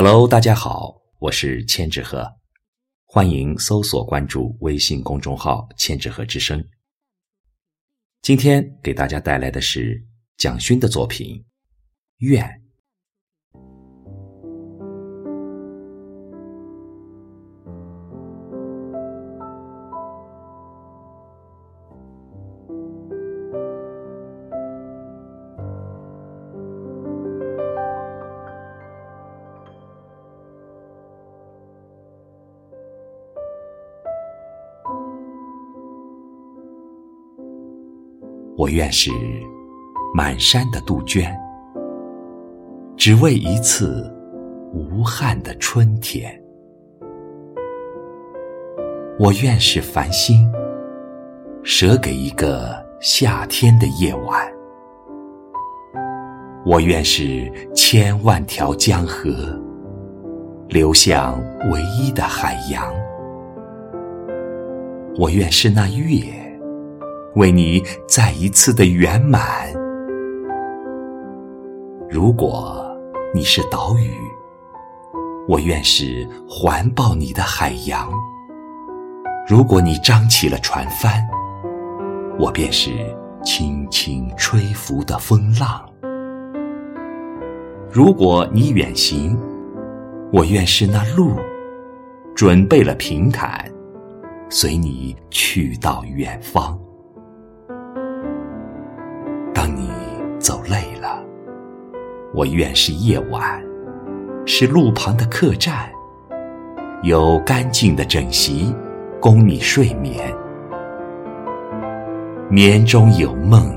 Hello，大家好，我是千纸鹤，欢迎搜索关注微信公众号“千纸鹤之声”。今天给大家带来的是蒋勋的作品《愿》。我愿是满山的杜鹃，只为一次无憾的春天。我愿是繁星，舍给一个夏天的夜晚。我愿是千万条江河，流向唯一的海洋。我愿是那月。为你再一次的圆满。如果你是岛屿，我愿是环抱你的海洋；如果你张起了船帆，我便是轻轻吹拂的风浪；如果你远行，我愿是那路，准备了平坦，随你去到远方。我愿是夜晚，是路旁的客栈，有干净的枕席供你睡眠。眠中有梦，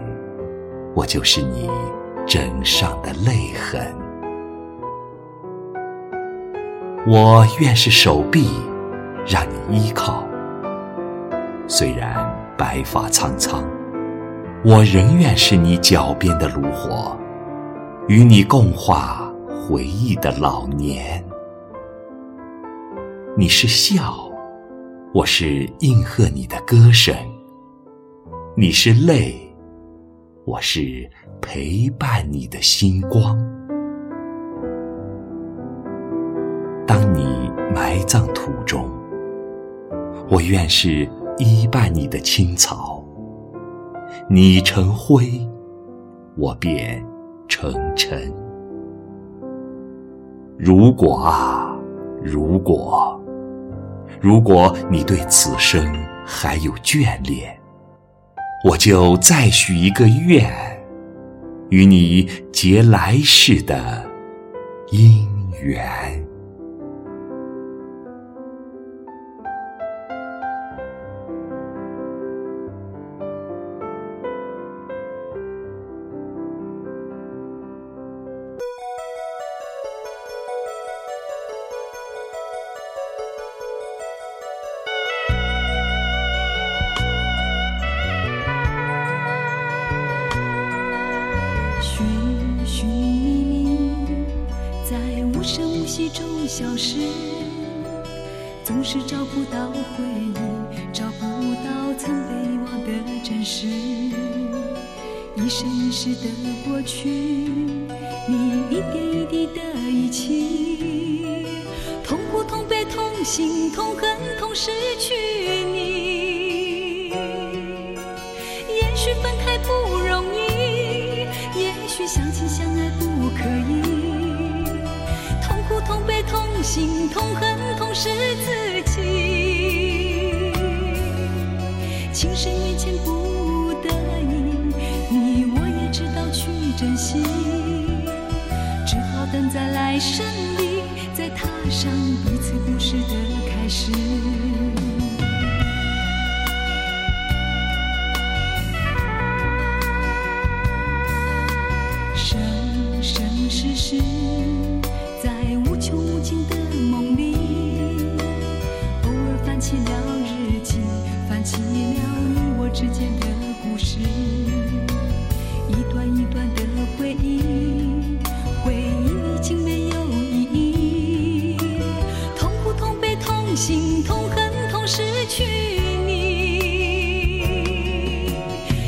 我就是你枕上的泪痕。我愿是手臂，让你依靠，虽然白发苍苍。我仍愿是你脚边的炉火，与你共话回忆的老年。你是笑，我是应和你的歌声；你是泪，我是陪伴你的星光。当你埋葬土中，我愿是依伴你的青草。你成灰，我便成尘。如果啊，如果，如果你对此生还有眷恋，我就再许一个愿，与你结来世的姻缘。中消失，总是找不到回忆，找不到曾被遗忘的真实。一生一世的过去，你一点一滴的遗弃，痛苦、痛悲、痛心、痛恨、痛失去你。也许分开不容易，也许相亲相爱不可以。心、痛恨、痛失自己，情深缘浅不得已，你我也知道去珍惜，只好等在来生里，再踏上彼此故事的开始。生生世世。之间的故事一段一段的回忆回忆已经没有意义。痛苦痛悲痛心痛恨痛失去你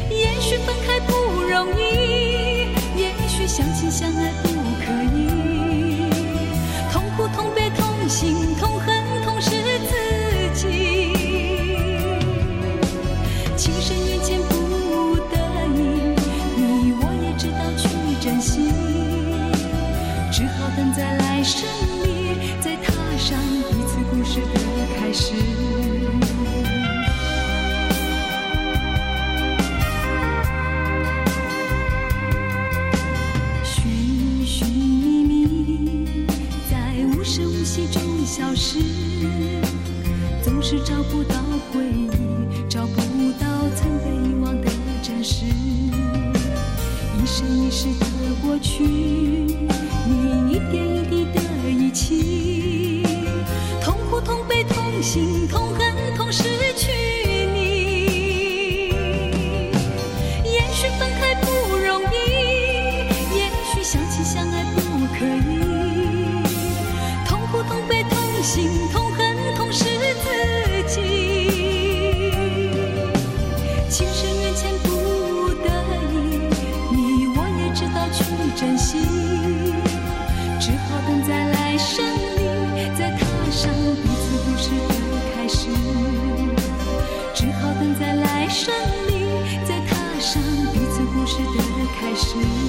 也许分开不容易也许相亲相爱不消失总是找不到回忆找不到曾被遗忘的真实。一生一世的过去你一点一滴的遗弃痛苦痛悲痛心痛胜利，再踏上彼此故事的开始。